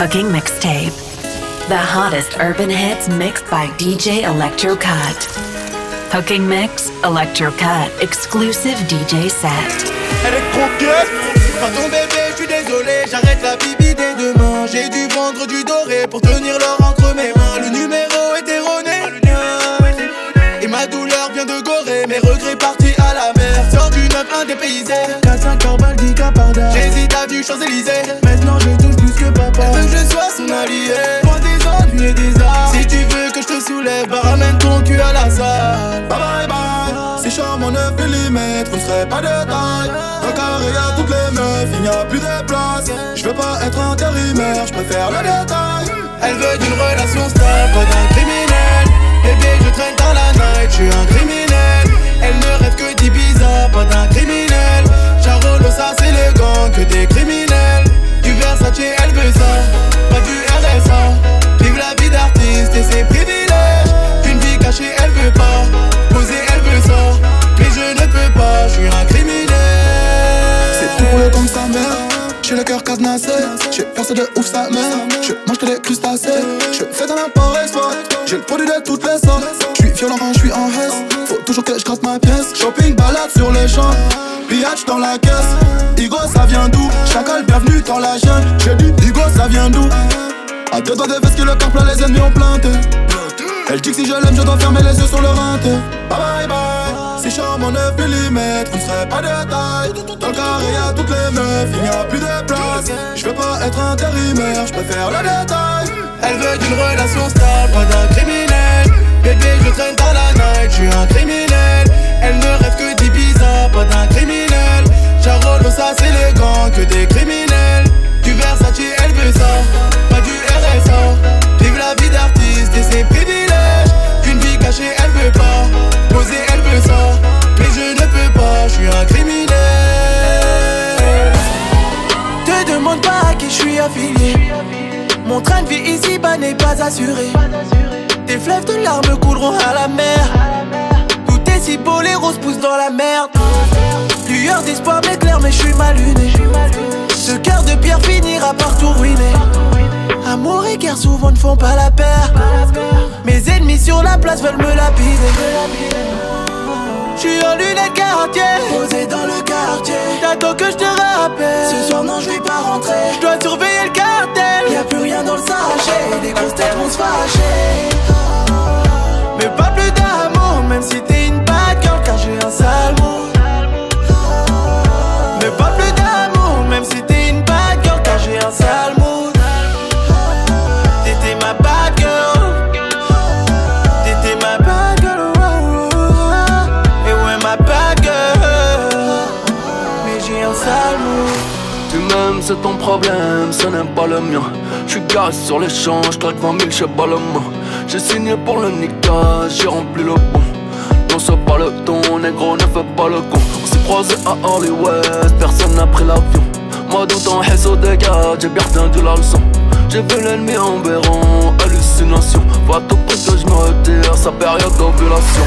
Hooking Mixtape. The hottest urban hits mixed by DJ Electro Cut. Hooking Mix, Electro Cut, exclusive DJ set. Electro Cut Pardon bébé, je suis désolé, j'arrête la bibi dès demain. J'ai dû vendre du doré pour tenir l'or entre mes mains. Le numéro est erroné. Et ma douleur vient de gorer, mes regrets partis à la mer. Sors du 9-1 dépaysé. 4-5 heures, 10 J'hésite à du Champs-Élysées. Maintenant je touche papa. Elle veut que je sois son allié? Point des ennuis et des arts. Si tu veux que je te soulève, bah ramène ton cul à la salle. Bye bye bye. Si charme en 9 mm, vous ne serez pas de taille. Dans carré y'a toutes les meufs, il n'y a plus de place. Je veux pas être intérimaire, je préfère le détail. Elle veut d'une relation stable, pas d'un criminel. Bébé, je traîne dans la night, je suis un criminel. Elle ne rêve que d'Ibiza, pas d'un criminel. Charolo, ça c'est le gang, que des criminels. Du Versace, elle veut ça, pas du RSA. Vive la vie d'artiste et ses privilèges. Qu'une vie cachée, elle veut pas. Poser, elle veut ça. Mais je ne peux pas, je suis un criminel. C'est tout comme sa mère. J'ai le cœur cadenassé, j'ai percé de ouf sa mère. Je mange que des crustacés, je fais dans l'import export. J'ai le produit de toutes les sortes. Je suis violent quand je suis en hesse. Faut toujours que je ma pièce. Shopping, balade sur les champs. Pillage dans la caisse. Igo, ça vient d'où? Chacal, bienvenue dans la jungle. J'ai dit, Igo, ça vient d'où? À deux doigts de veste que le corps plein, les ennemis ont planté. Elle dit que si je l'aime, je dois fermer les yeux sur le rinté. 9 mm, vous ne serez pas de taille. Dans le carré, y'a toutes les meufs, il n'y a plus de place. Je veux pas être intérimaire, je préfère le détail. Elle veut d'une relation stable, pas d'un criminel. Bébé, je traîne dans la night, je suis un criminel. Elle ne rêve que d'Ibiza, pas d'un criminel. Charolo, ça c'est le gang, que des criminels. Du Versace, elle veut ça, pas du RSA. Vive la vie d'artiste et ses je suis un criminel. Te demande pas à qui je suis affilié. Mon train de vie ici-bas n'est pas assuré. Tes fleuves de larmes couleront à la mer. Tout est si roses poussent dans la merde. Lueur d'espoir m'éclaire, mais je suis mal luné. Ce cœur de pierre finira par tout ruiner. Amour et guerre souvent ne font pas la paire. Mes ennemis sur la place veulent me lapider. J'suis en lunettes quartier, posé dans le quartier. T'attends que je te rappelle. Ce soir, non, je vais pas rentrer. Je dois surveiller le cartel. Y'a plus rien dans le sachet. Les grosses têtes vont se fâcher. Mais pas plus d'amour, même si t'es une bad girl, car j'ai un sale mood. Mais pas plus d'amour, même si t'es problème, ce n'est pas le mien. J'suis garé sur les champs, j'claque 20 000, j'sais pas le. J'ai signé pour le Nika, j'ai rempli le bon. Non, c'est pas le ton, négro, ne fais pas le con. On s'est croisé à Hollywood, personne n'a pris l'avion. Moi, dans ton au dégât, j'ai bien retenu la leçon. J'ai vu l'ennemi en béron, hallucination. Faut à tout prix que je me retire, sa période d'ovulation.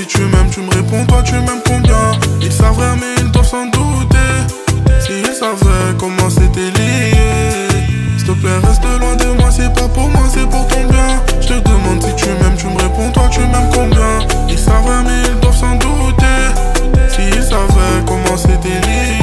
Si tu m'aimes, tu me réponds, toi tu m'aimes combien? Ils savent rien, mais ils doivent s'en douter. S'ils savaient comment c'était lié. S'il te plaît, reste loin de moi, c'est pas pour moi, c'est pour ton bien. Je te demande si tu m'aimes, tu me réponds, toi tu m'aimes combien? Ils savent rien, mais ils doivent s'en douter. S'ils savaient comment c'était lié.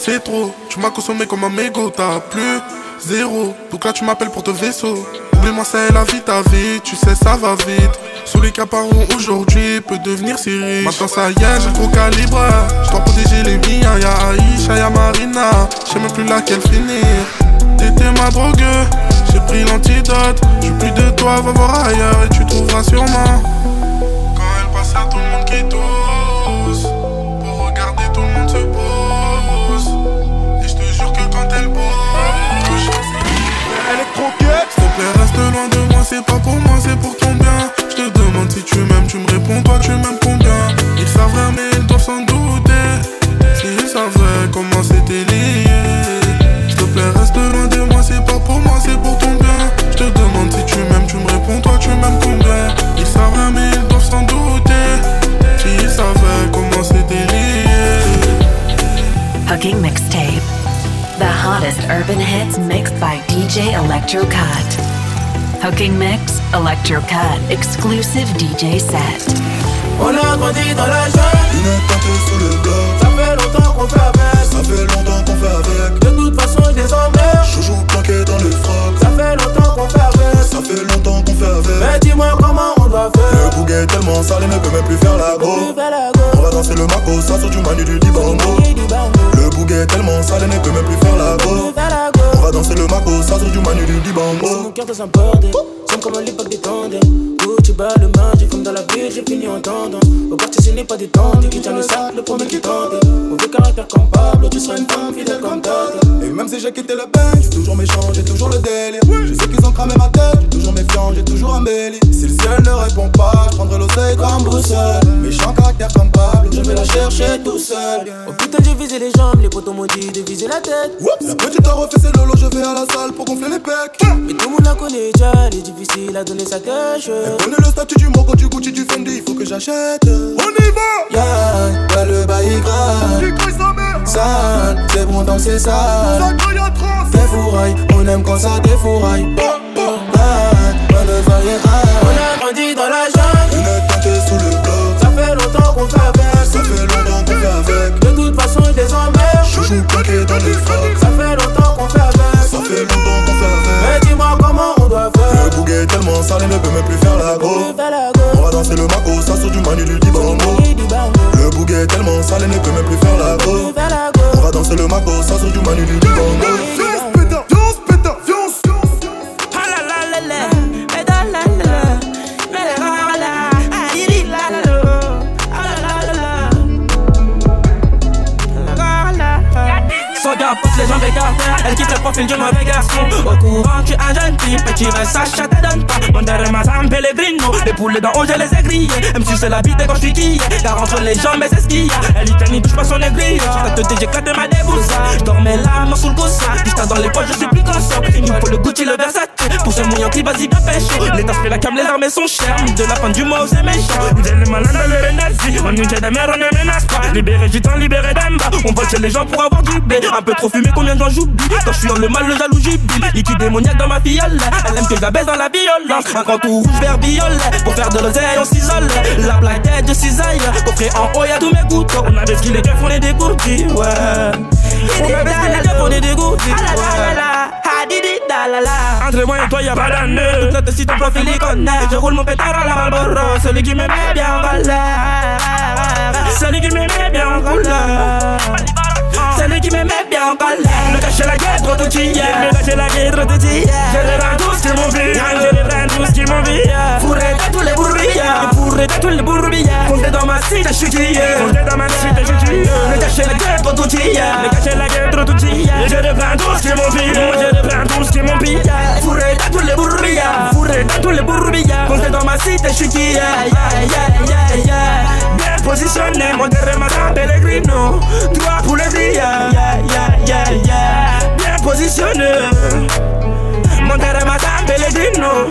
C'est trop. Tu m'as consommé comme un mégot, t'as plus zéro. Donc là, tu m'appelles pour te vaisseau. Oublie-moi, c'est la vie, ta vie, tu sais, ça va vite. Sous les caparons aujourd'hui peut devenir si riche. Maintenant, ça y est, j'ai trop calibré. Je dois protéger les miens, y'a Aïcha, y'a Marina. Je sais même plus laquelle finir. T'étais ma drogue, j'ai pris l'antidote. Je plus de toi, va voir ailleurs et tu trouveras sûrement loin de moi, c'est pas pour moi, c'est pour ton bien. Je te demande si tu m'aimes, tu me réponds, toi tu m'aimes combien? Ils savent rien, mais ils doivent s'en douter. S'ils savaient comment c'était lié. S'il te plaît, reste loin de moi, c'est pas pour moi, c'est pour ton bien. Je te demande si tu m'aimes, tu me réponds, toi tu m'aimes combien? Ils savent mais ils doivent s'en douter. S'ils savaient comment c'était lié. Hooking Mixtape. The hottest urban hits mixed by DJ Electro Cut. Hooking Mix, Electro Cut, exclusive DJ set. On a grandi dans la jungle, Une tente sous le bloc, ça fait longtemps qu'on fait avec. ça fait longtemps qu'on fait avec. De toute façon, je les emmerde. Chouchou planqué dans le froc, Ça fait longtemps qu'on fait avec. ça fait longtemps qu'on fait avec. Mais dis-moi comment on doit faire. Le bouguet est tellement sale, il ne peut même plus faire la go. On va danser le mako, ça sur du manu du dibango. Le bouguet est tellement sale, il ne peut même plus faire la go. On va danser le mako, ça sur du manu du Mon dibango. cœur dans un bordel, j'aime comme à l'époque des tenders. Gucci bas le j'ai comme dans la ville, j'ai fini en tendance. Au quartier, ce n'est pas des tendres, qui tient le sac, le premier qui tente. Mauvais caractère comme Pablo, tu seras une femme fidèle comme Tante. Et même si j'ai quitté le bench, j'ai toujours méchant, j'ai toujours le délire. Je sais qu'ils ont cramé ma tête, j'ai toujours méfiant, j'ai toujours embelli. Si le ciel ne répond pas, je prendrai l'oseille comme boussole. Méchant caractère comme vais la chercher tout seul. Oh putain, j'ai visé les jambes, les potos m'ont dit de viser la tête. Oups, la petite a refait ses lolos, je vais à la salle pour gonfler les pecs. Mais tout le monde la connaît déjà, elle est difficile à donner sa cache. Connais le statut du Moco, du Gucci, du Fendi, il faut que j'achète. On y va! Ya, yeah, le bail grave. Sale, c'est bon dans ces salles. Défouraille, on aime quand ça défouraille. Rare. On a grandi dans la jungle, Une tente sous le bloc, ça fait longtemps qu'on avec. Ça fait longtemps qu'on fait avec. De toute façon, je les emmerde. Chouchou planqué dans les frocs, Ça fait longtemps qu'on fait avec. ça fait longtemps qu'on fait avec. Mais dis-moi comment on doit faire. Le bouguet est tellement sale, il ne peut même plus faire la go. On va danser le Mako, ça sur du manu du dibango. Le bouguet est tellement sale, il ne peut même plus faire la go. On va danser le Mako, ça sur du manu du dibango. Gars pousse les jambes écartées Elle quitte le profil du mauvais garçon. Au courant tu es un jeune Et tu veux Sacha te donne pas. Mon derrière ma San Pellegrino Les poulets dans haut je les ai grillés. Même si c'est la bite quand je suis quillé. Car entre les jambes c'est ce qu'il y a. Elle ni touche pas son aiguille. Ta tête j'éclate ma débousse Je dormais là main sous le coussin. Juste dans les poches je suis plus conscient. Il me faut le Gucci le Versace. Pour ce mouillant qui vas-y bien pêche Les tasses la cam les armes sont chères. De la fin du mois c'est méchant. Vous êtes les malins dans le nazi On nous dit de merde on ne menace pas. Libéré du temps libéré d'Amba On vole chez les gens pour avoir du Un peu trop fumé combien de gens j'oublie Quand je suis dans le mal le jaloux j'oublie Liquide démoniaque dans ma fiole. Elle aime que je la baisse dans la violence Un grand tout rouge vert violet Pour faire de l'oseille on s'isole. La plaquette de cisaille. Coffret en haut y'a tous mes gouttes On a baissé les keufs on est dégourdis ouais. On a baissé les keufs on est dégourdis ouais. Entre moi et toi y'a pas d'année. Notre site ton profil il connaît Je roule mon pétard à la Marlboro Celui qui m'aimait bien en colère Celui qui m'aimait bien en colère celui qui m'aimait bien en colère. Me cacher la guerre trop tout hier. Me cacher la guerre trop tout hier. Je les rends tous qui vu Je les rends tous qui m'ont vu Fourré de tous les bourbillards Fourré de tous les bourbillards Comptez dans ma cité je suis tué Comptez dans ma cité je suis tué Me cacher la guerre trop tout hier Me cacher la guerre trop tout hier Je les rends tous qui m'ont vu Je les rends tous qui m'ont pillé. Fourré de tous les bourbillards Fourré de tous les bourbillards Comptez dans ma cité je suis tué Yeah yeah yeah yeah Bien positionné Mon derrière ma dame Pellegrino. Trois pour les grilles yeah, yeah, yeah, yeah. Bien positionné Mon derrière ma dame Pellegrino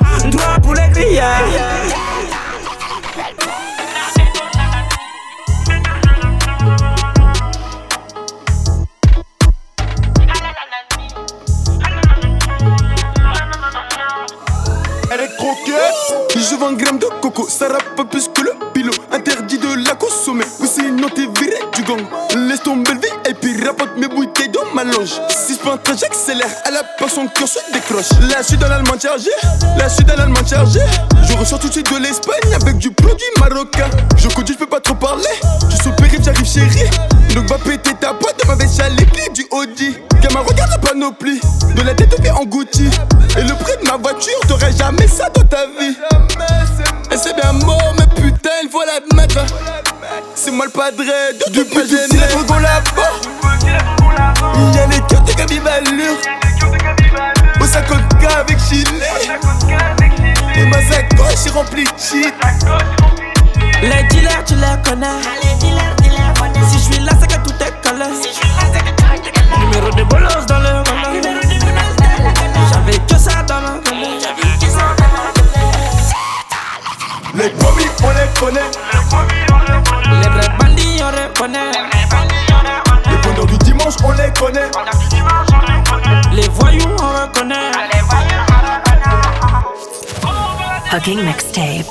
je vends gramme de coco, ça rappe plus que le pilot. Interdit de la consommer, ou sinon t'es viré du gang. Laisse tomber le vie et puis rapporte mes bouteilles dans ma loge. 6 points j'accélère, à la peur son cœur se décroche. Là je suis dans l'allemand chargé, là je suis dans l'allemand chargé. Je ressors tout de suite de l'Espagne avec du produit marocain. Je conduis, je peux pas trop parler, je suis au périph', j'arrive chérie. Donc va péter ta boîte de ma veste à clés du Audi. Gamin, regarde la panoplie, de la tête aux pieds en Gucci. Et le prix de ma voiture, t'aurais jamais ça dans ta vie. C'est moi le padre de Depuis tout petit, les dragons là-bas. Y'a les cœurs de Gabi Valure. Au 50K avec Chile. c'est rempli de shit. Les dealers, tu les connais. Si je suis là, c'est que tout est collé. Numéro de bolos dans le relais. J'avais que ça dans ma Les promis, on les connaît. Hooking Mixtape.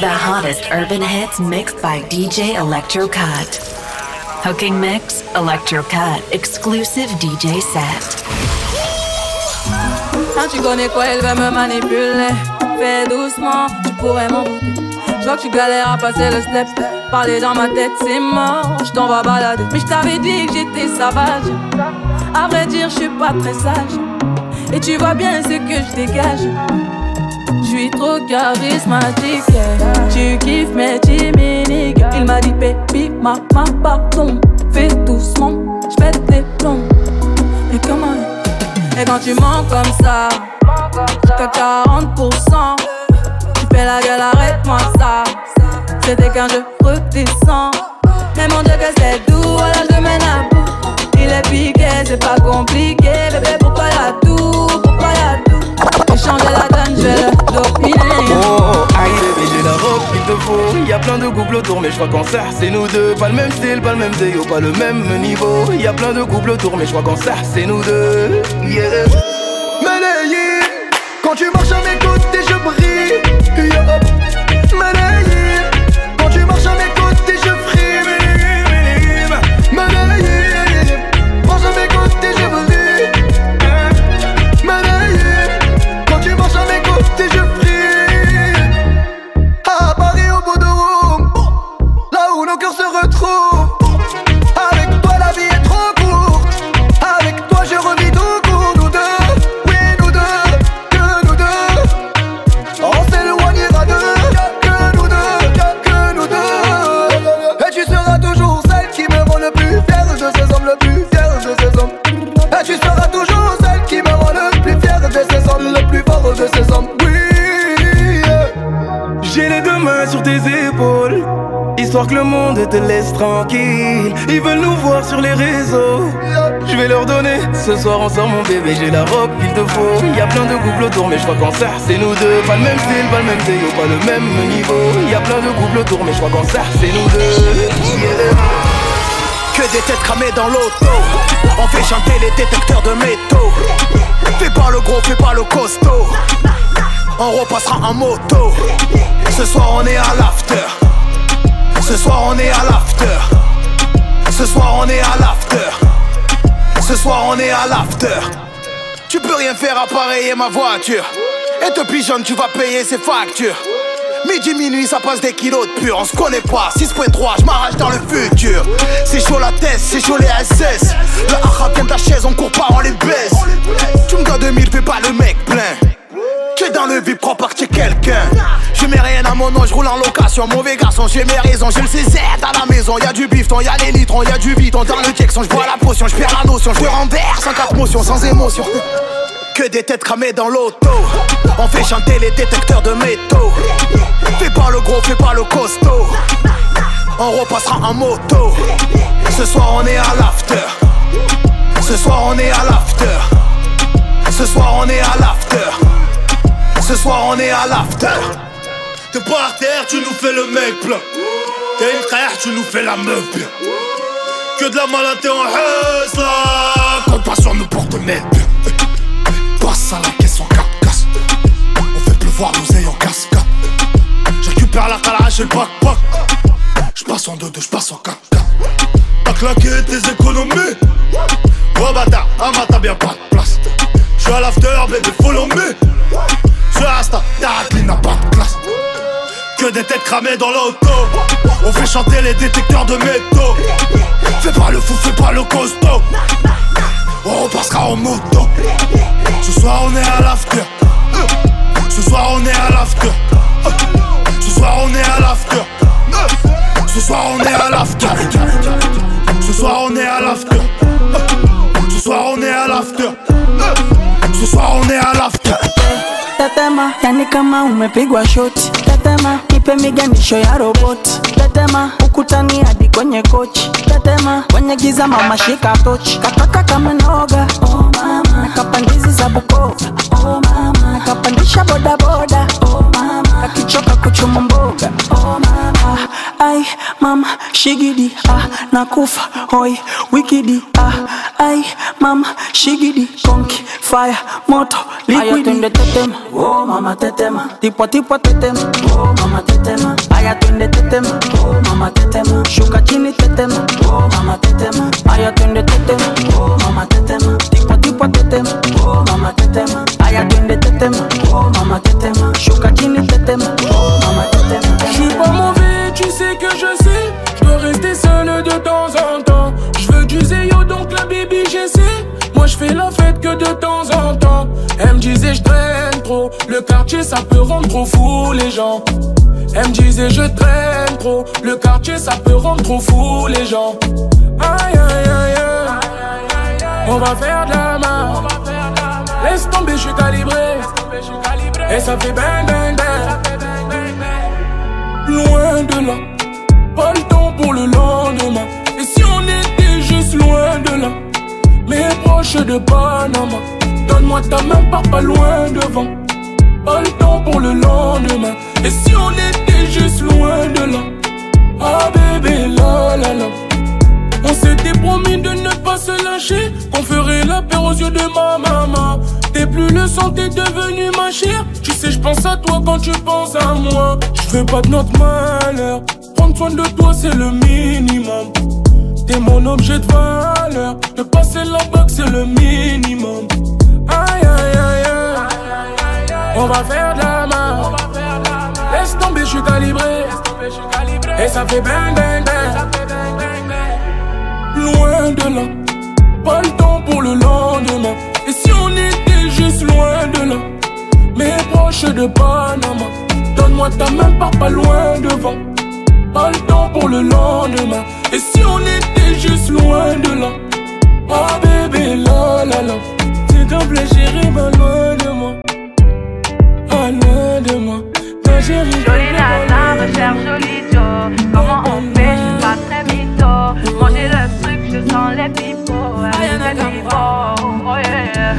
The hottest urban hits mixed by DJ Electro Cut. Hooking Mix, Electro Cut, exclusive DJ set. Quand tu connais quoi, elle veut me manipuler. Fais doucement, tu pourrais m'en douter. Je vois que tu galères à passer le step. Parler dans ma tête, c'est mort, je t'en vais balader. Mais je t'avais dit que j'étais sauvage. À vrai dire, je suis pas très sage. Et tu vois bien ce que je dégage. Suis trop charismatique. Tu kiffes mes chimiques. Il m'a dit, baby, ma, ma, pardon. Fais doucement, fais des plombs. Mais comment? Et quand tu mens comme ça, t'as 40%. Tu fais la gueule, arrête-moi ça. C'était qu'un jeu redescends. Mais mon Dieu, que c'est doux, voilà, je le mène à bout. Il est piqué, c'est pas compliqué. Bébé, pourquoi y'a tout Pourquoi y'a tout J'ai changé la donne, je vais le dopiner. Oh, oh, aïe bébé, j'ai la robe qu'il te faut. Y a plein de couples autour, mais je crois qu'en ça, c'est nous deux. Pas le même style, pas le même déo, pas le même niveau. Y a plein de couples autour, mais je crois qu'en ça, c'est nous deux. Yeah. Malayé, quand tu marches à mes côtés, tes épaules. Histoire que le monde te laisse tranquille. Ils veulent nous voir sur les réseaux. Je vais leur donner. Ce soir on sort mon bébé, j'ai la robe qu'il te faut. Y a plein de couples autour, mais je crois qu'en ça, c'est nous deux. Pas le même style, pas le même déo, pas le même niveau. Y a plein de couples autour, mais je crois qu'en ça, c'est nous deux. Que des têtes cramées dans l'auto On fait chanter les détecteurs de métaux Fais pas le gros, fais pas le costaud On repassera en moto Ce soir on est à l'after Ce soir on est à l'after Ce soir on est à l'after Ce soir on est à l'after Tu peux rien faire appareiller ma voiture Et depuis jeune tu vas payer ses factures Midi, minuit, ça passe des kilos de pur. On se connaît pas, 6.3, je m'arrache dans le futur. C'est chaud la tête, c'est chaud les SS. Le haha vient de la chaise, on court pas, on les baisse. Tu me dois 2000, fais pas le mec plein. Tu es dans le pas que tu es quelqu'un. Je mets rien à mon nom, je roule en location. Mauvais garçon, j'ai mes raisons, j'ai le CZ à la maison. Y'a du bifton, y'a les litrons, y'a du viton dans le Jackson. Je bois la potion, je perds la notion, je renverse sans quatre motions, sans émotion. Que des têtes cramées dans l'auto. On fait chanter les détecteurs de métaux. Fais pas le gros, fais pas le costaud. On repassera en moto. Ce soir on est à l'after. Ce soir on est à l'after. Ce soir on est à l'after. Ce soir on est à l'after. T'es par terre, tu nous fais le mec plein. T'es une frère, tu nous fais la meuf bien. Que de la malade en haisse là. Compte pas sur nous pour te mettre. Passe à la caisse en 4 casse. On fait pleuvoir l'oseille en cascade. Je récupère la calage et le bac bac. Je passe en 2-2, je passe en 4 4 T'as claqué tes économies. Oh bâtard, ma t'as bien pas de place. Je suis à l'after, baby, follow me. Cramées dans l'auto. On fait chanter les détecteurs de métaux. Fais pas le fou, fais pas le costaud. On repassera en moto. Ce soir on est à l'after. Ce soir on est à l'after. Ce soir on est à l'after. Ce soir on est à l'after. Ce soir on est à l'after. Ce soir on est à l'after. Ce soir on est à l'after. Tete tetema, yani kama umepigwa shoti. Tetema, nipe miganisho ya roboti. Tetema, ukutani hadi kwenye kochi. Tetema, kwenye giza mama shika tochi. Kataka kamenoga oh mama. Nakapandizi za Bukoba, oh mama. Nakapandisha bodaboda, Ai mama shigidi, ah nakufa hoi wikidi, ah ai mama shigidi, konki fire moto liquidi. Tetema, oh mama tetema. Tipo tipo tetema, oh mama tetema. Aya twende tetema, oh mama tetema. Shuka chini tetema, oh mama tetema. Aya twende tetema, oh mama tetema. Tipo tipo tetema, oh mama tetema. Aya twende tetema, oh mama tetema. Shuka chini tetema, oh Je fais la fête que de temps en temps. Elle me disait, je traîne trop. Le quartier, ça peut rendre trop fou les gens. Elle me disait, je traîne trop. Le quartier, ça peut rendre trop fou les gens. Aïe, aïe, aïe, aïe. On va faire de la main. Laisse tomber, je suis calibré. Et ça fait bang, bang, bang. Loin de là, pas le temps pour le lendemain. Et si on était juste loin de là, mais proche de Panama, donne-moi ta main, pars pas loin devant. Pas le temps pour le lendemain. Et si on était juste loin de là, ah bébé, la la la. On s'était promis de ne pas se lâcher, qu'on ferait la paix aux yeux de ma maman. T'es plus le sang, t'es devenu ma chère. Tu sais, je pense à toi quand tu penses à moi. Je veux pas de notre malheur. Prendre soin de toi, c'est le minimum. T'es mon objet de valeur. De passer la boxe, c'est le minimum. Aïe, aïe, aïe, aïe. On va faire de la main. Laisse tomber, je suis calibré. Et ça fait bang, bang, bang. Loin de là, pas le temps pour le lendemain. Et si on était juste loin de là, mais proche de Panama, donne-moi ta main, pars pas loin devant. Pas le temps pour le lendemain. Et si on était juste loin de là, ah bébé, la la la. S'il te plaît, chérie, va loin de moi. Ah, loin de moi. Ma chérie, Jolie nana, recherche jolie Joe. Comment on fait, je suis pas très mytho. Manger le truc, je sens les pipeaux. Les oh yeah.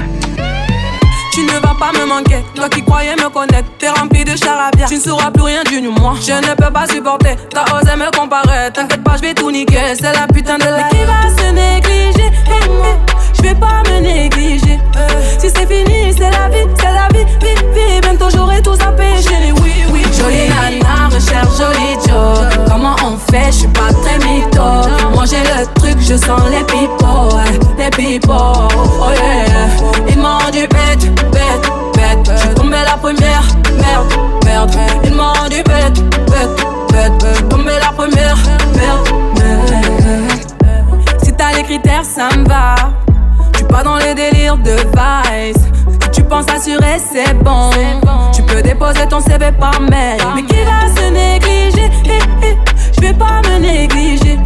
Tu ne vas pas me manquer, toi qui croyais me connaître, t'es rempli charabia. Tu ne sauras plus rien du moi. Je ne peux pas supporter, t'as osé me comparer. T'inquiète pas, je vais tout niquer, c'est la putain de la. Mais qui va se négliger? Je vais pas me négliger. Si c'est fini, c'est la vie, c'est la vie, vie, vie. Bientôt j'aurai tout à pécher. Oui, oui, Jolie nana, recherche jolie Joe. Comment on fait, je suis pas très mytho. Manger le truc, je sens les ouais, les pipeaux, oh yeah. Ils m'ont du bête, bête, bête. Tombé la première, merde, merde. Ils m'ont du bête, bête, bête. Suis tombé la première, merde, merde. Si t'as les critères, ça me va. Suis pas dans les délires de vice. Tu penses assurer, c'est bon. Tu peux déposer ton CV par mail. Mais qui va se négliger? Eh, eh, Je vais pas me négliger.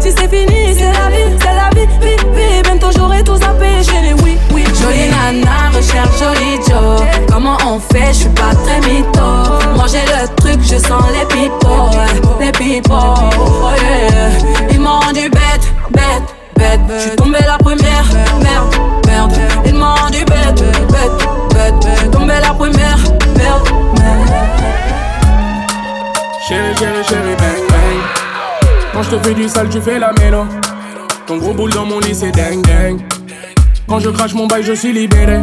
Si c'est fini, c'est la vie, c'est la vie, vie, vie. Bientôt j'aurai tout à pécher. Oui, oui, Jolie nana, recherche jolie Joe. Comment on fait, je suis pas très mytho. Manger le truc, je sens les ouais, les pipeaux, oh yeah. Ils m'ont rendu bête, bête, bête. Je suis tombé la première, merde, merde. Ils m'ont rendu bête, bête, bête. Je suis tombé la première, merde, merde. Chérie, chérie, chérie, bang. Quand je te fais du sale, tu fais la mélo. Ton gros boule dans mon lit, c'est dingue, dingue. Quand je crache mon bail, je suis libéré.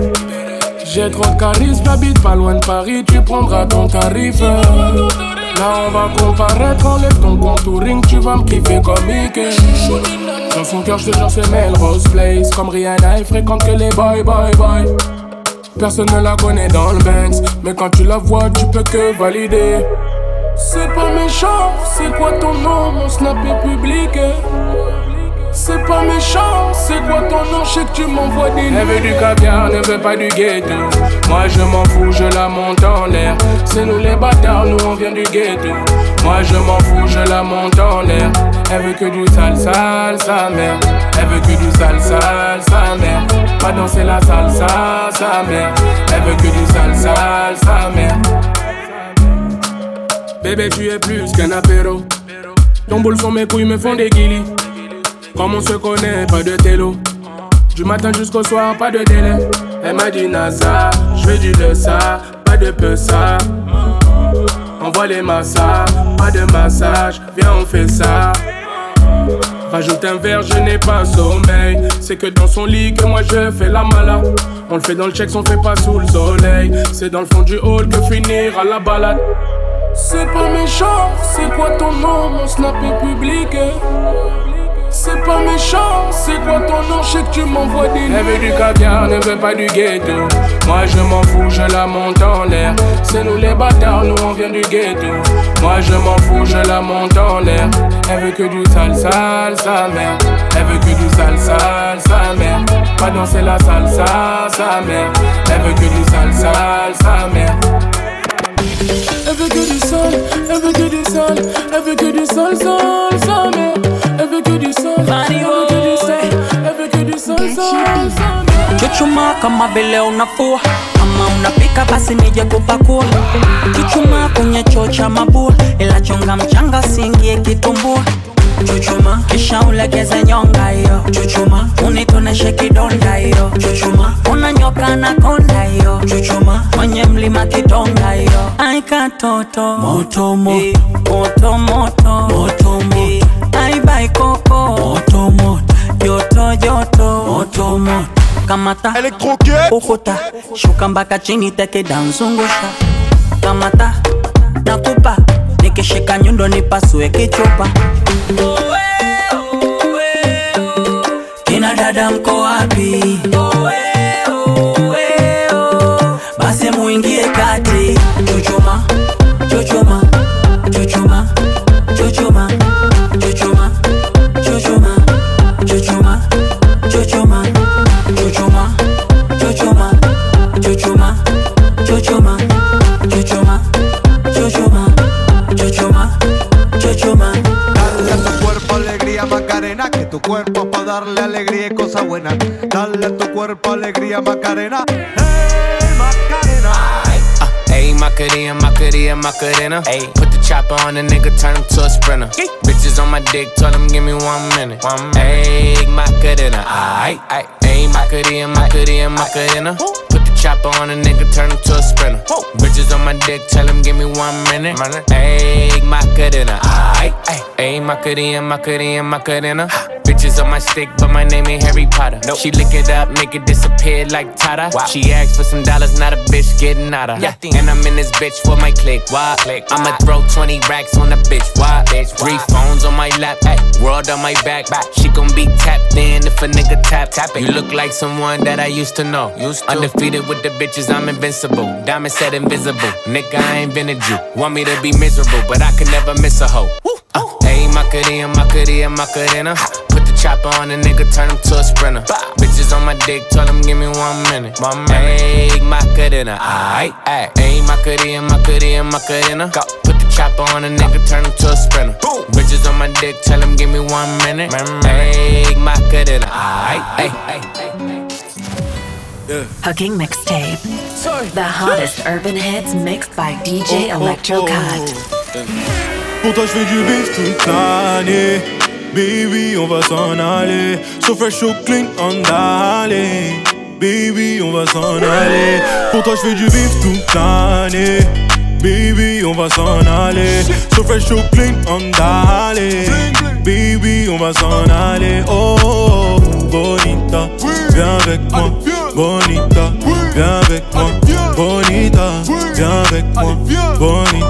J'ai trop de charisme, j'habite pas loin de Paris, tu prendras ton tarif. Là, on va comparaître, enlève ton contouring, tu vas me kiffer comme Mickey. Dans son cœur, je te jure, c'est Melrose Place. Comme Rihanna, elle fréquente que les boy, boy, boy. Personne ne la connaît dans le Banks, mais quand tu la vois, tu peux que valider. C'est pas méchant, c'est quoi ton nom Mon snap est public. C'est pas méchant, c'est quoi ton nom, je sais que tu m'envoies des Elle veut du caviar, ne veut pas du ghetto Moi je m'en fous, je la monte en l'air. C'est nous les bâtards, nous on vient du ghetto Moi je m'en fous, je la monte en l'air. Elle veut que du sale, sale, sa mère Elle veut que du sale, sale, sa mère Pas danser la salsa, sa mère Elle veut que du sale, sale, sa mère Bébé tu es plus qu'un apéro Ton boule sur mes couilles me font des guillis comme on se connaît, pas de télo. Du matin jusqu'au soir, pas de délai. Elle m'a dit NASA, je veux du de ça, pas de peu ça. Envoie les massages, pas de massage, viens on fait ça. Rajoute un verre, je n'ai pas sommeil. C'est que dans son lit que moi je fais la malade. On le fait dans le check, on fait pas sous le soleil. C'est dans le fond du hall que finir à la balade. C'est pas méchant, c'est quoi ton nom, mon snap est public. C'est pas méchant, c'est quoi ton nom, je sais que tu m'envoies des Elle veut du caviar, ne veut pas du ghetto. Moi je m'en fous, je la monte en l'air. C'est nous les bâtards, nous on vient du ghetto. Moi je m'en fous, je la monte en l'air. Elle veut que du sale, sale, sa mère Elle veut que du sale, sale, sa mère Pas danser la salsa, sa mère Elle veut que du sale, sale, sa mère elle veut que du sol, elle veut que du sol, sol, sa mère. Elle veut que du sol, elle veut que du sol, elle veut que du sol, sol, sol. Chuchuma kama vile unafua ama unapika basi nije kupakua. Chuchuma kwenye choo cha mabua, ila chonga mchanga siingie kitumbua. Chuchuma. Kisha ulekeze nyonga hiyo. Chuchuma. Unitoneshe kidonda hiyo. Chuchuma. Unanyoka na konda hiyo. Chuchuma. Kwenye mlima kidonga hiyo. Ai katoto. Moto moto moto. Moto moto moto. Ai bai koko. Moto moto joto joto. Moto moto kamata. Ukuta shuka mpaka chini teke danzungusha kamata. Nakupa nikishika nyundo nipasue kichupa. Kina dada mko wapi alegría y cosas buenas. Dale a tu cuerpo alegría Macarena. Hey Macarena. Ayy, ah, Macarena, Macarena, Macarena. Ayy, put the chopper on the nigga, turn him to a sprinter. Bitches on my dick, tell him give me one minute. One minute. Ayy, Macarena, aight, aight. Ayy, Macarena, Macarena, Macarena. Chopper on a nigga, turn him to a sprinter. Bitches on my dick, tell him give me one minute. Ayy, Macarena, aight. Ayy, Macarena, Macarena, Macarena. Bitches on my stick, but my name ain't Harry Potter. She lick it up, make it disappear like Tata. She asked for some dollars, not a bitch getting out of. And I'm in this bitch for my click. Why? click. I'ma throw 20 racks on the bitch. Why? bitch Three phones on my lap, ay, world on my back. She gon' be tapped in if a nigga tap. tap it. You look like someone that I used to know. Undefeated with the bitches, I'm invincible. Diamond said invisible. Nigga, I ain't been a Jew. Want me to be miserable, but I can never miss a hoe. Uh, Ayy, Macarena, Macarena, Macarena. Put the chopper on a nigga, turn him to a sprinter. Bitches on my dick, tell him give me one minute. One minute. Ayy, Macarena, aight, aight. Ayy, Macarena, Macarena, Macarena. Go. Put the chopper on a nigga, turn him to a sprinter. Bitches on my dick, tell him give me one minute. Ayy, Macarena, aight, aight. Hooking Mixtape. The hottest urban hits mixed by DJ oh, oh, oh. Electro Cut. Pour toi, je fais du bif toute l'année. Baby, on va s'en aller. So fresh, so clean, on aller. Baby, on va s'en aller. Pour toi, je fais du bif toute l'année. Baby, on va s'en aller. So fresh, so clean, on aller. Baby, on va s'en aller. Oh, oh, oh, bonita, viens avec moi. Bonita, viens avec moi. Bonita, viens avec moi. Bonita,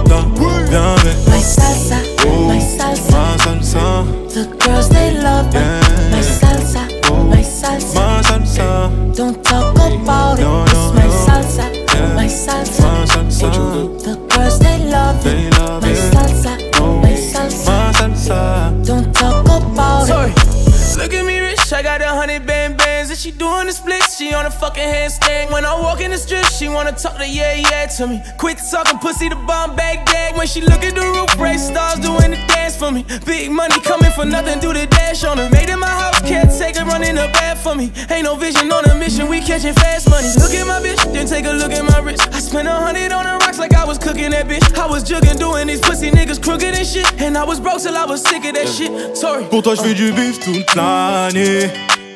me. Quit talking pussy to bomb gag. When she look at the roof, race stars doing the dance for me. Big money coming for nothing, do the dash on her. Made in my house, can't take her running the bad for me. Ain't no vision on a mission, we catching fast money. Look at my bitch, then take a look at my wrist. I spent a hundred on the rocks like I was cooking that bitch. I was jugging, doing these pussy niggas crooked and shit. And I was broke till I was sick of that shit. Sorry. Pour toi, je fais du bif toute l'année.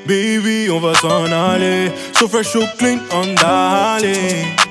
Baby, on va s'en aller. So fresh, so clean, on d'aller.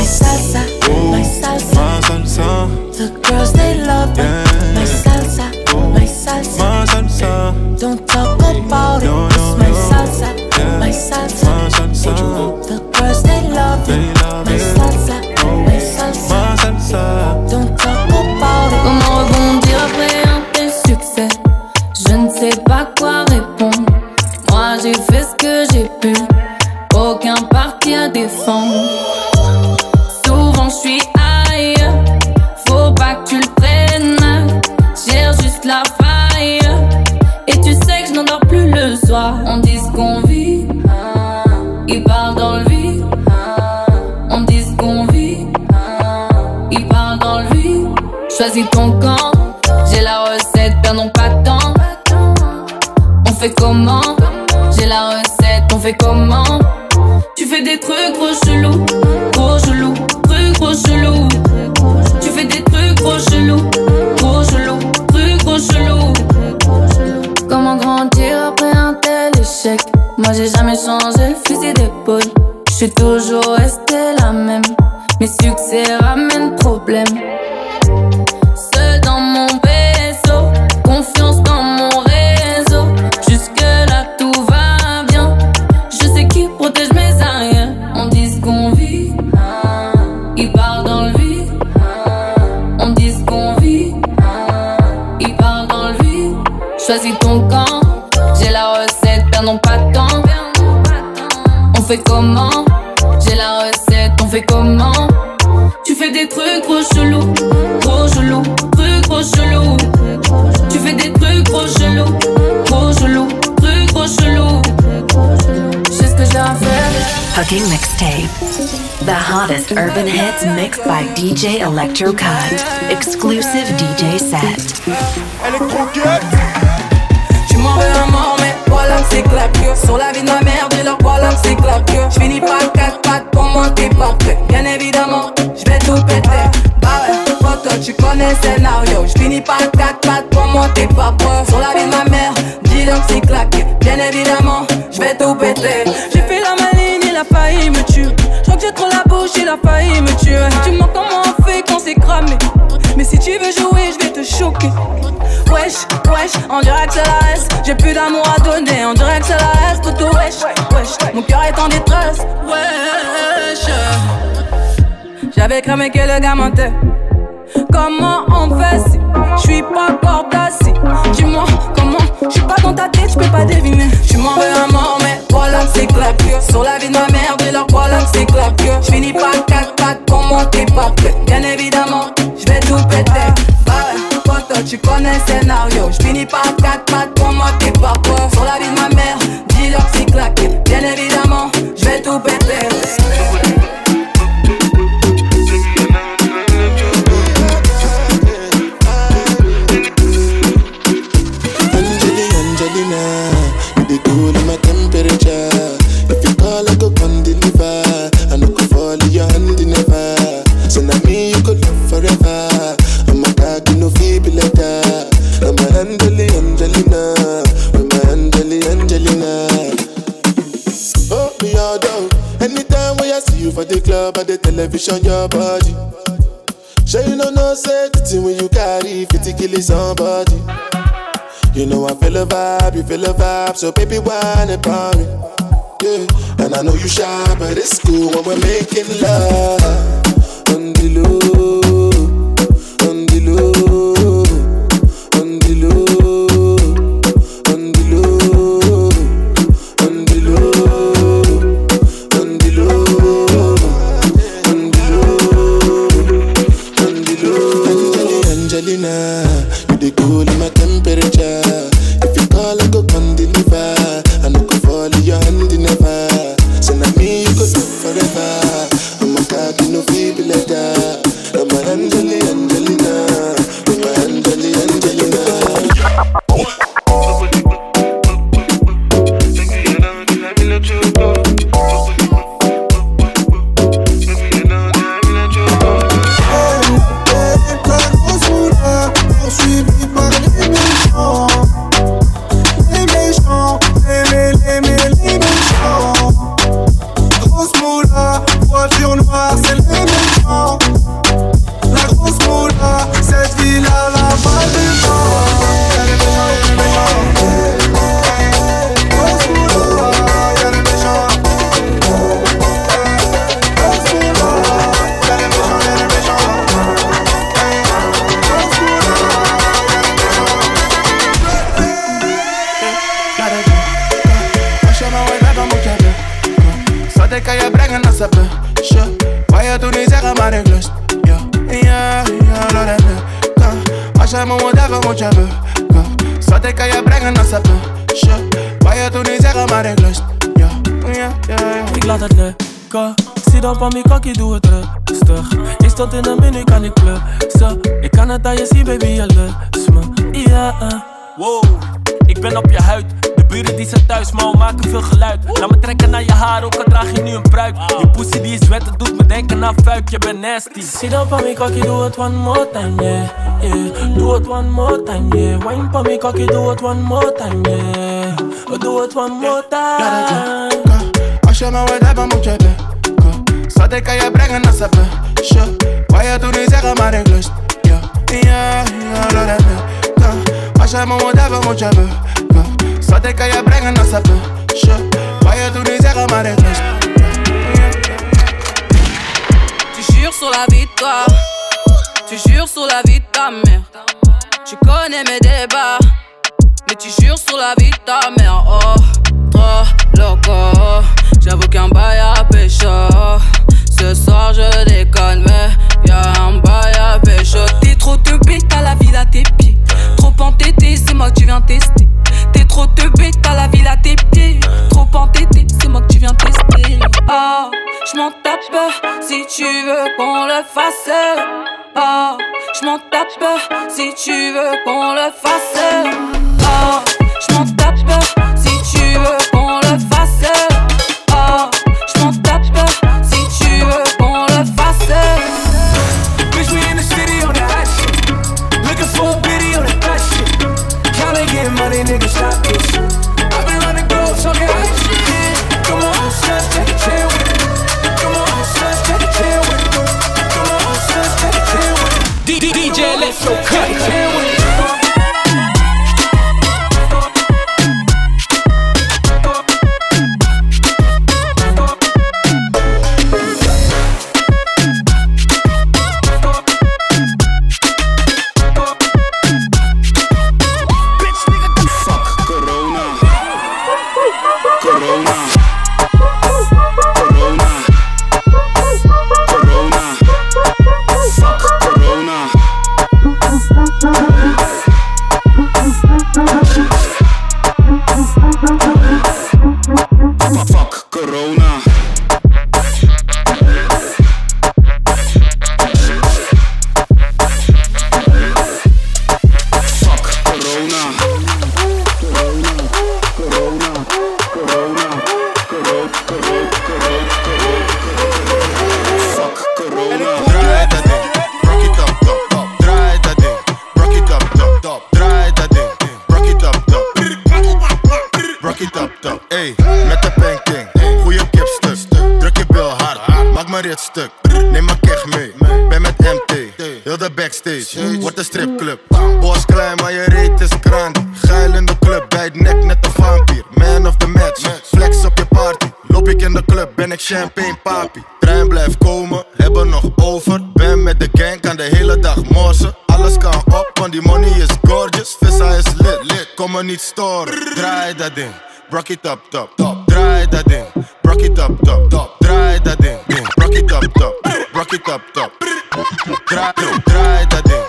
Hooking Mixtape. The hottest urban hits mixed by DJ Electro Cut. Exclusive DJ set. Tu m'en veux un mort, mais voilà c'est claque Sur la vie de ma mère, dis leur voilà que c'est claque Je finis par quatre pattes pour monter pas prêt Bien évidemment, je vais tout péter. Bah ouais, photo, tu connais le scénario. Je finis par quatre pattes pour monter pas prêt Sur la vie de ma mère, dis leur que c'est claqué. Bien évidemment, je vais tout péter me Je crois que j'ai trop la bouche, il a failli me tuer. Tu me comment on fait quand c'est cramé? Mais si tu veux jouer, je vais te choquer. Wesh, wesh, on dirait que c'est la S. J'ai plus d'amour à donner, on dirait que c'est la S. Tout wesh, wesh, mon cœur est en détresse. Wesh. J'avais cramé que le gars mentait Comment on fait si je suis pas placé Dis-moi je suis pas dans ta tête, je peux pas deviner. Tu m'en veux mort mais voilà que c'est claque Sur la vie de ma mère, dis leur voilà c'est claque Je finis par quatre pattes pour monter pas prêt? Bien évidemment, je vais tout péter. Bah pote, tu connais le scénario. Je finis par quatre pattes pour monter pas prêt? Sur la vie de ma mère, dis leur que c'est claqué Bien évidemment, je vais tout péter television, your body. Sure you know no say the thing when you carry 50 kill somebody. You know I feel a vibe, you feel a vibe, so baby whine about me. Yeah, and I know you shy, but it's cool when we're making love. On the low. Sit down for me cocky, do it one more time, yeah, yeah. Do it one more time, yeah. Wine for me cocky, do it one more time, yeah. Do it one more time. Achama wadaba mchebe Sade kaya brega na sape Sho Waya tunizega mare glust Yo Yeah, yeah, lore me Achama wadaba mchebe Sade a brega na sape Sho Waya tunizega mare glust sur la victoire. Tu jures sur la vie de ta mère. Tu connais mes débats. Mais tu jures sur la vie de ta mère. Oh, trop loco. J'avoue qu'un bail à pécho. Ce soir je déconne, mais y'a un bail à pécho. T'es trop teubé, t'as la vie à tes pieds. Trop entêté, c'est moi que tu viens tester. tu veux qu'on le fasse? Oh, je m'en tape si tu veux qu'on le fasse. Oh, je m'en tape. Neem mijn kech mee, ben met MT. Heel de backstage, wordt een stripclub. Bos klein, maar je reet is krant. Geil in de club, bij het nek net een vampier. Man of the match, flex op je party. Loop ik in de club, ben ik champagne papi. Trein blijft komen, hebben nog over. Ben met de gang, kan de hele dag morsen. Alles kan op, want die money is gorgeous. Vissa is lit, lit, kom me niet storen. Draai dat ding, rock it up, top, top. Draai dat ding, rock it up, top, top. top top, rock it top top. Trai, trai da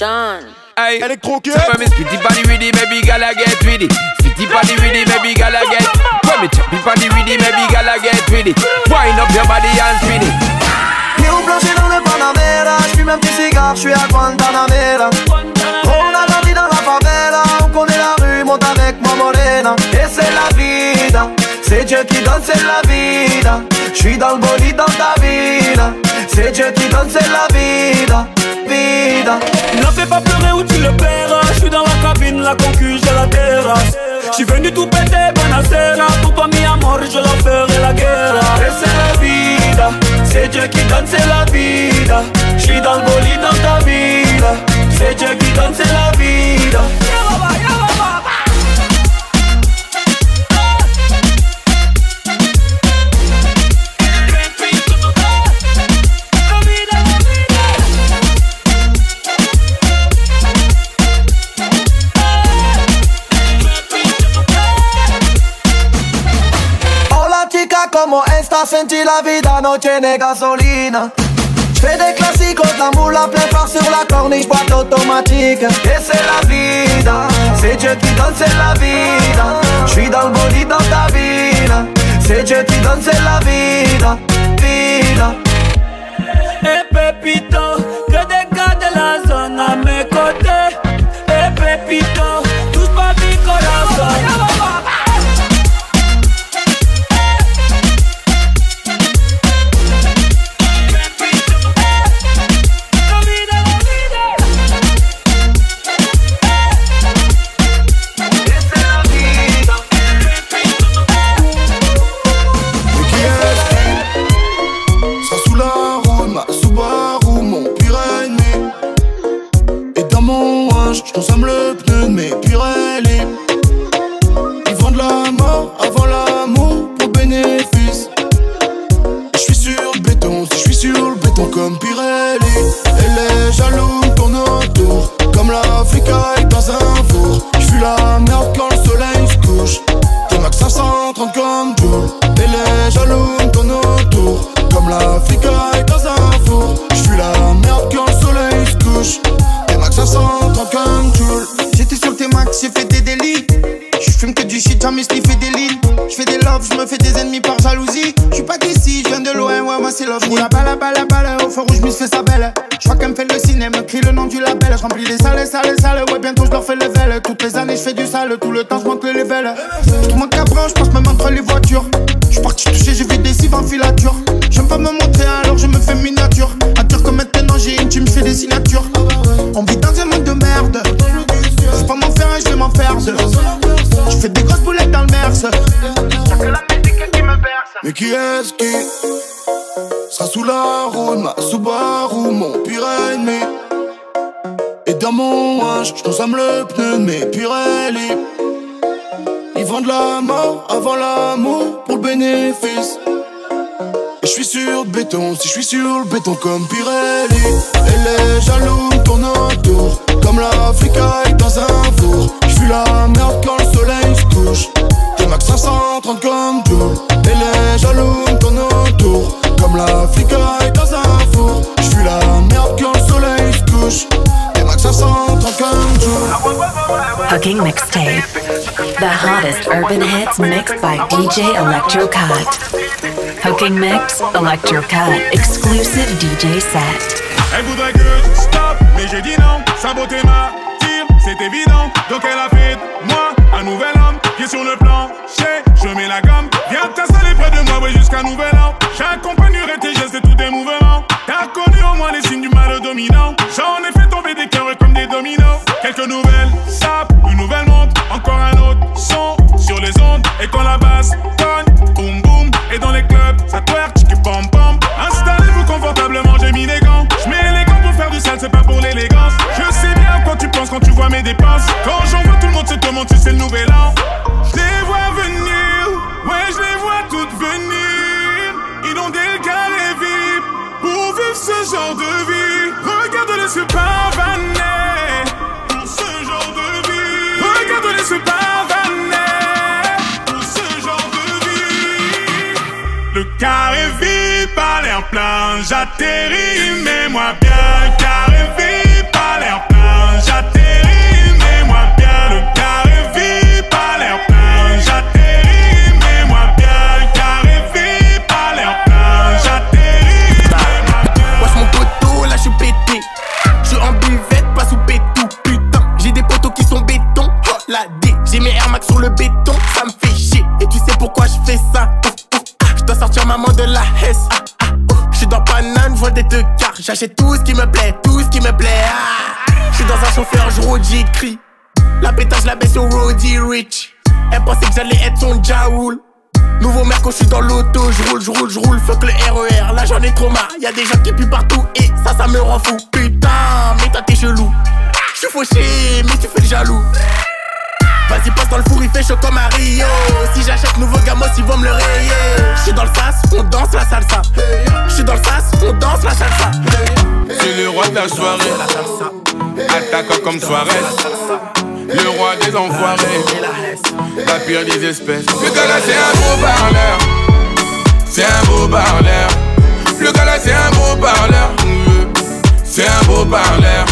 Sean. Hey, elle est croquée. Ça me spitty panny with it, baby gala get with it. Spitty panny with it, baby gala get. When me choppy panny with it, baby gala get with it. Wind up your body and spin it. Pieds plancher dans le Panamera, j'fume un petit cigare, j'suis à Guantanamera. On a grandi dans la favela, on connaît la rue, monte avec moi morena. Et c'est la vida, c'est Dieu qui donne, c'est la vida. J'suis dans le bolide dans ta vida, c'est Dieu qui donne, c'est la vida, vida. Ne fais pas pleurer ou tu le paieras. Je suis dans la cabine, la concu, j'ai la terrasse. Je suis venu tout péter, bonacera. Pour toi, mi amor, je la ferai la guerre. Et c'est la vida, c'est Dieu qui donne, c'est la vida. J'suis dans le bolide dans ta vida, c'est Dieu qui donne, c'est la vida. Como esta senti la vida, no tiene gasolina. J'fais des classiques, la moule sur la corniche, boîte automatique. Et c'est la vida, c'est Dieu qui donne, c'est la vida. J'suis dans le bolide dans ta vida, c'est Dieu qui donne, c'est la vida, vida. Eh Pepito, que sur le béton comme Pirelli. Et les jaloux me tournent autour, comme l'Afrique aille dans un four. Je suis la merde quand le soleil se couche. T'es max 530 comme Joule. Et les jaloux me tournent autour Comme l'Afrique aille dans un four. Je suis la merde quand le soleil se couche. T'es max 530 comme Joule. Hooking Mixtape. The hottest urban hits mixed by DJ Electro Cut. Hooking Mix, Electro Cut, exclusive DJ set. Elle voudrait que je stop, mais j'ai dit non. Saboter ma tire, c'est évident. Donc elle a fait moi un nouvel homme qui est sur le plancher. Je mets la gomme, viens t'installer près de moi, ouais, jusqu'à nouvel an. J'accompagnerai tes gestes et tous tes mouvements. T'as connu au moins les signes du mal dominant. J'en ai fait tomber des cœurs comme des dominos. Quelques nouvelles sapes, une nouvelle montre, encore un autre son sur les ondes. Et quand la basse tonne, boum boum. Et dans les ça twerk, tchiki pom pom. Installez-vous confortablement, j'ai mis les gants. J'mets les gants pour faire du sale, c'est pas pour l'élégance. Je sais bien à quoi tu penses quand tu vois mes dépenses. Quand j'en vois tout le monde se demande si c'est le nouvel an. Je les vois venir, ouais, je les vois toutes venir. Inonder le carré VIP pour vivre ce genre de vie. Regarde-les se pavaner pour ce genre de vie. Regarde-les se pavaner Carré VIP a l'air plein, j'atterris, mets-moi bien. Carré VIP a l'air plein, j'atterris, J'achète tout ce qui me plaît, tout ce qui me plaît. Je suis dans un chauffeur, je roule, j'écris. La pétage, la baisse au Roddy Rich. Elle pensait que j'allais être son Jaoul. Nouveau merco, je suis dans l'auto, je roule, je roule, je roule, fuck le RER, là j'en ai trop marre, y'a des gens qui puent partout et ça, ça me rend fou. Putain, mais toi t'es chelou. Je suis fauché, mais tu fais le jaloux. Vas-y, passe dans le four, il fait chaud comme à Rio. Si j'achète nouveau gamos, ils vont me le rayer. Je suis dans le sas, on danse la salsa. Je suis dans le sas, on danse la salsa. C'est le roi de la soirée. Attaquant comme Suarez. Le roi des enfoirés. La pire des espèces. Le gars là, c'est un beau parleur. C'est un beau parleur. Le gars là, c'est un beau parleur. C'est un beau parleur.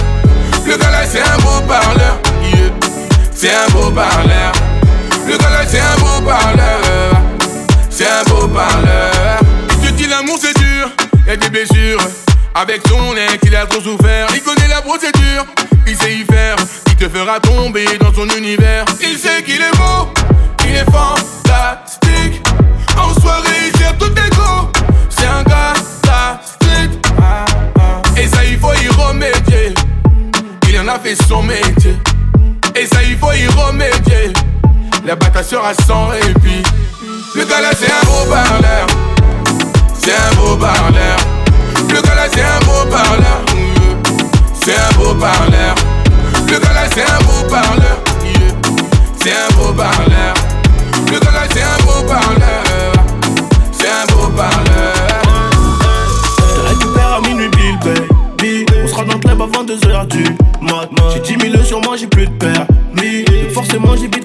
Le gars là, c'est un beau parleur. C'est un beau parleur. Le gars c'est un beau parleur. C'est un beau parleur. Te dit l'amour c'est dur, y'a des blessures. Avec son ex, il a trop souffert. Il connaît la procédure, il sait y faire. Il te fera tomber dans son univers. Il sait qu'il est beau, il est fantastique. En soirée, il gère tout tes go. C'est un gars. Et ça, il faut y remédier. Il en a fait son sera sans répit. Le gars là, c'est un beau parleur. C'est un beau parleur. Le gars là, c'est un beau parleur. C'est un beau parleur. Le gars là, c'est un beau parleur. C'est un beau parleur. Le gars là, c'est un beau parleur. C'est un beau parleur. Récupère à minuit, Bill Baby. On sera dans le club avant 2h du mat. J'ai 10 000 sur moi, j'ai plus de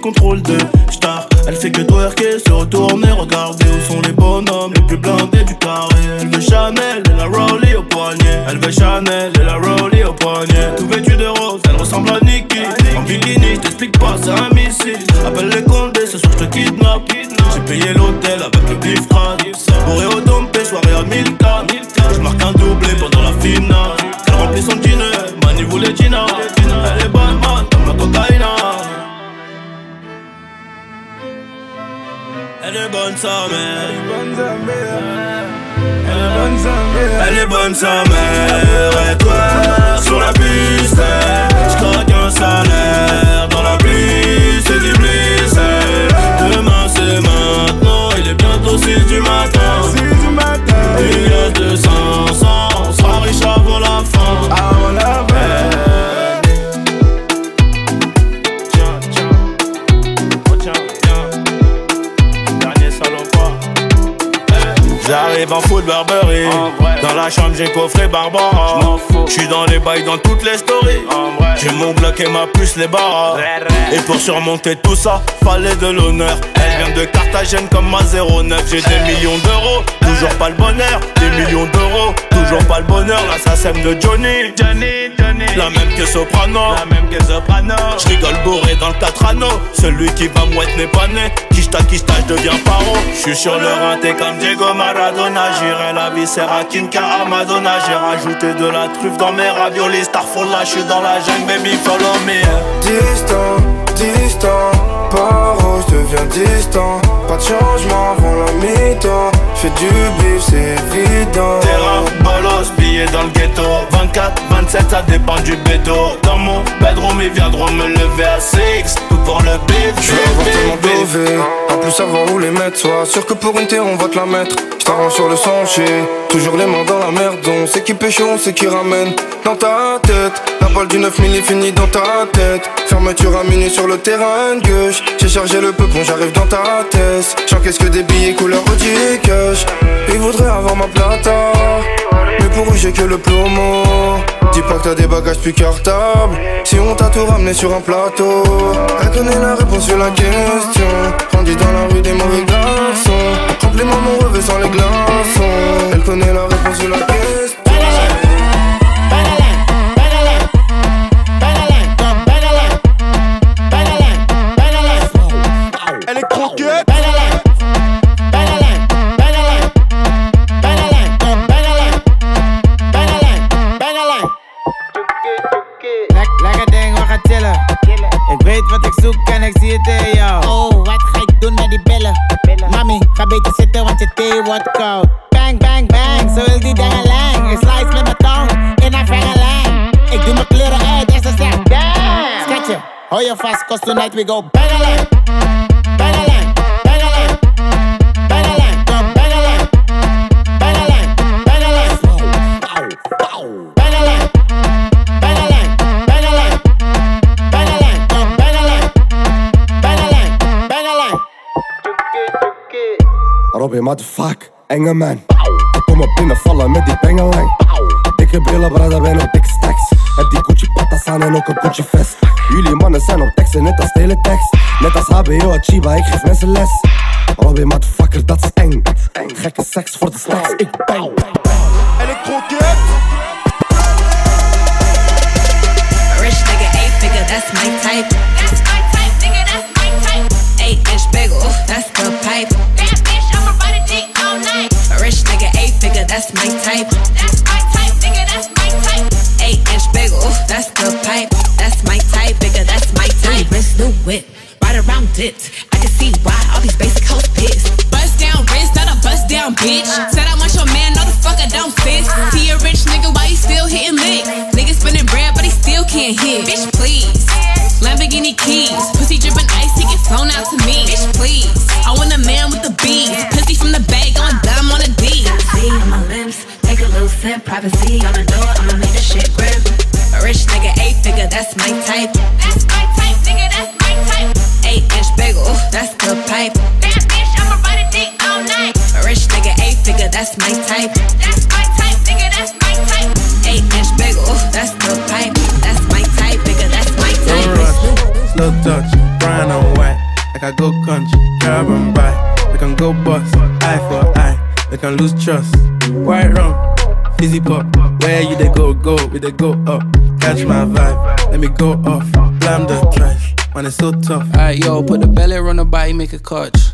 contrôle de star. Elle fait que twerker, se retourner, regarder où sont les bonhommes les plus blindés du carré. Elle veut Chanel et la Rollie au poignet. Elle veut Chanel et la Rollie au poignet. Tout vêtu de rose, elle ressemble à Nikki. En bikini, je t'explique pas, c'est un missile. Appelle les condés, ce soir je te kidnappe. J'ai payé l'hôtel avec le bif Elle est bonne sa mère. Elle est bonne sa mère. Et toi, sur la piste, j'craque un salaire. J'arrive en foot Burberry Dans la chambre j'ai coffré Barbara J'suis dans les bails dans toutes les stories J'ai mon Glock et ma puce les barres Et pour surmonter tout ça Fallait de l'honneur Elle vient de Carthagène comme ma 09 J'ai des millions d'euros Toujours pas le bonheur Des millions d'euros. Toujours pas le bonheur, sème de Johnny. Johnny, Johnny. La même que Soprano. La même que Soprano. Je rigole bourré dans le 4 anneaux. Celui qui va mouette n'est pas né. Kishta, kishta, je deviens paro. Je suis sur le rinté comme Diego Maradona. J'irai la viscera Kinka à Madonna. J'ai rajouté de la truffe dans mes raviolis. Starfall là, je suis dans la jungle, baby, follow me. Distant, distant, paro, je deviens distant. Pas de changement avant la mi-temps. J'fais du bif, c'est évident. Terrain, bolos, dans le ghetto 24, 27, ça dépend du bédo Dans mon bedroom, ils viendront me lever à 6 Tout pour le bif, Je veux avoir tellement plus savoir où les mettre. Sois sûr que pour une terre on va te la mettre. J't'arrange sur le sentier, toujours les mains dans la merde. On sait qui pêche, on sait qui ramène. Dans ta tête, la balle du 9000 est finie dans ta tête. Fermeture à minuit sur le terrain gauche. J'ai chargé le peu, bon j'arrive dans ta tête. J'encaisse que des billets couleur Audi. Ils voudraient avoir ma plata, mais pour j'ai que le plomo. Dis pas que t'as des bagages plus cartables. Si on t'a tout ramené sur un plateau, elle connaît la réponse sur la question. Grandi dans la rue des mauvais garçons. Remplis-moi mon revêt sans les glaçons. Elle connaît la réponse sur la question. go. Bang bang bang. So el di ganga lang it's like lemon and i ganga lang ik doe me klere uit dat the slap bang Sketchy, you your fast 'cause tonight we go ganga lang ganga lang ganga lang ganga lang to ganga lang ganga lang ganga lang au au ganga fuck? Enge man. Ik kom op binnenvallen met die bengelang. Dikke brillen, brother, ben op big stacks. Heb die Gucci patas aan en ook een Gucci vest. Jullie mannen zijn op teksten, net als teletext. Net als HBO, Achiba, ik geef mensen les. Robbie, motherfucker, dat is eng. Gekke seks voor de stacks, ik bang. Croquette. Rich nigga, eight figure. That's my type, that's my type. That's my type, nigga, that's my type. Eight inch bagel, that's the pipe. That's my type, nigga, that's my type. Wrist, new whip, right around dipped. I can see why all these basic hoes pissed. Bust down wrist, not a bust down bitch. Uh-uh. Said I want your man, no the fuck I don't fit. See uh-uh. a rich nigga, why he still hitting licks? Nigga spinning bread, but he still can't hit. Bitch, please. Lamborghini keys, take a little privacy on the door, I'ma make the shit grip. A rich nigga, eight figure, that's my type. That's my type, nigga, that's my type. Eight inch bagel, that's the pipe. Bad bitch, I'ma ride a dick all night. A rich nigga, eight figure, that's my type. That's my type, nigga, that's my type. Eight inch bagel, that's the pipe. That's my type, nigga, that's my type. Slow touch, brown and white. Like I go country, grab and buy. We can go bust, eye for eye. We can lose trust. White rum, fizzy pop. Where you they go, go, we they go up. Catch my vibe, let me go off. Blam the trash, man, it's so tough. Alright, yo, put the belly on the body, make a catch.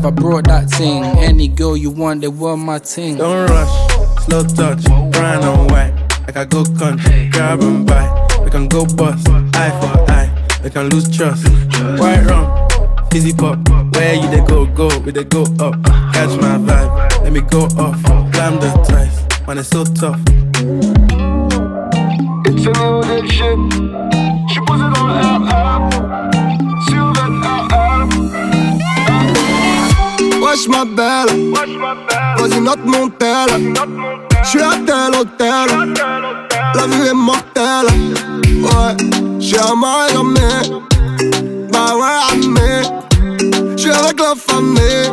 I brought that thing. Any girl you want, they were my thing. Don't rush, slow touch, brown and white. Like I go country, grab and buy. We can go bust, eye for eye. We can lose trust. White rum, fizzy pop. Where you they go, go, we they go up. Catch my vibe, let me go off. Blam the twice, man, it's so tough. C'est Léo des shit. J'suis posé dans le RR. Sur Wesh ma belle. Vas-y, note mon tel. J'suis à tel hôtel. La vue est mortelle. Ouais, j'suis à Miami. Bah ouais, amé. J'suis avec la famille.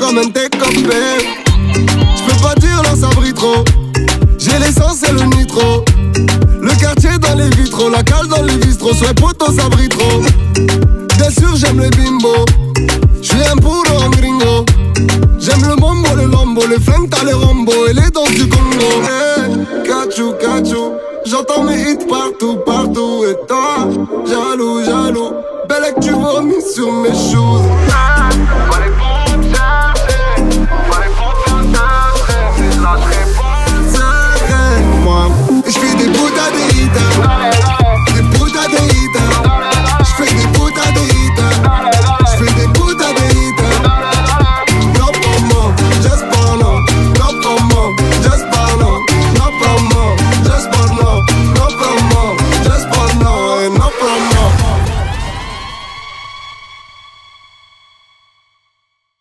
Ramène tes copines. J'peux pas dire là, ça brille trop. J'ai l'essence et le nitro. Le quartier dans les vitraux, la cale dans les bistros. Sois poteau, ça brille trop. Bien sûr, j'aime les bimbo. Les flingues, t'as les rambo et les dents du Congo. Hey, cachou, cachou. J'entends mes hits partout, partout. Et toi, jaloux, jaloux. Belle que tu vomis sur mes choses.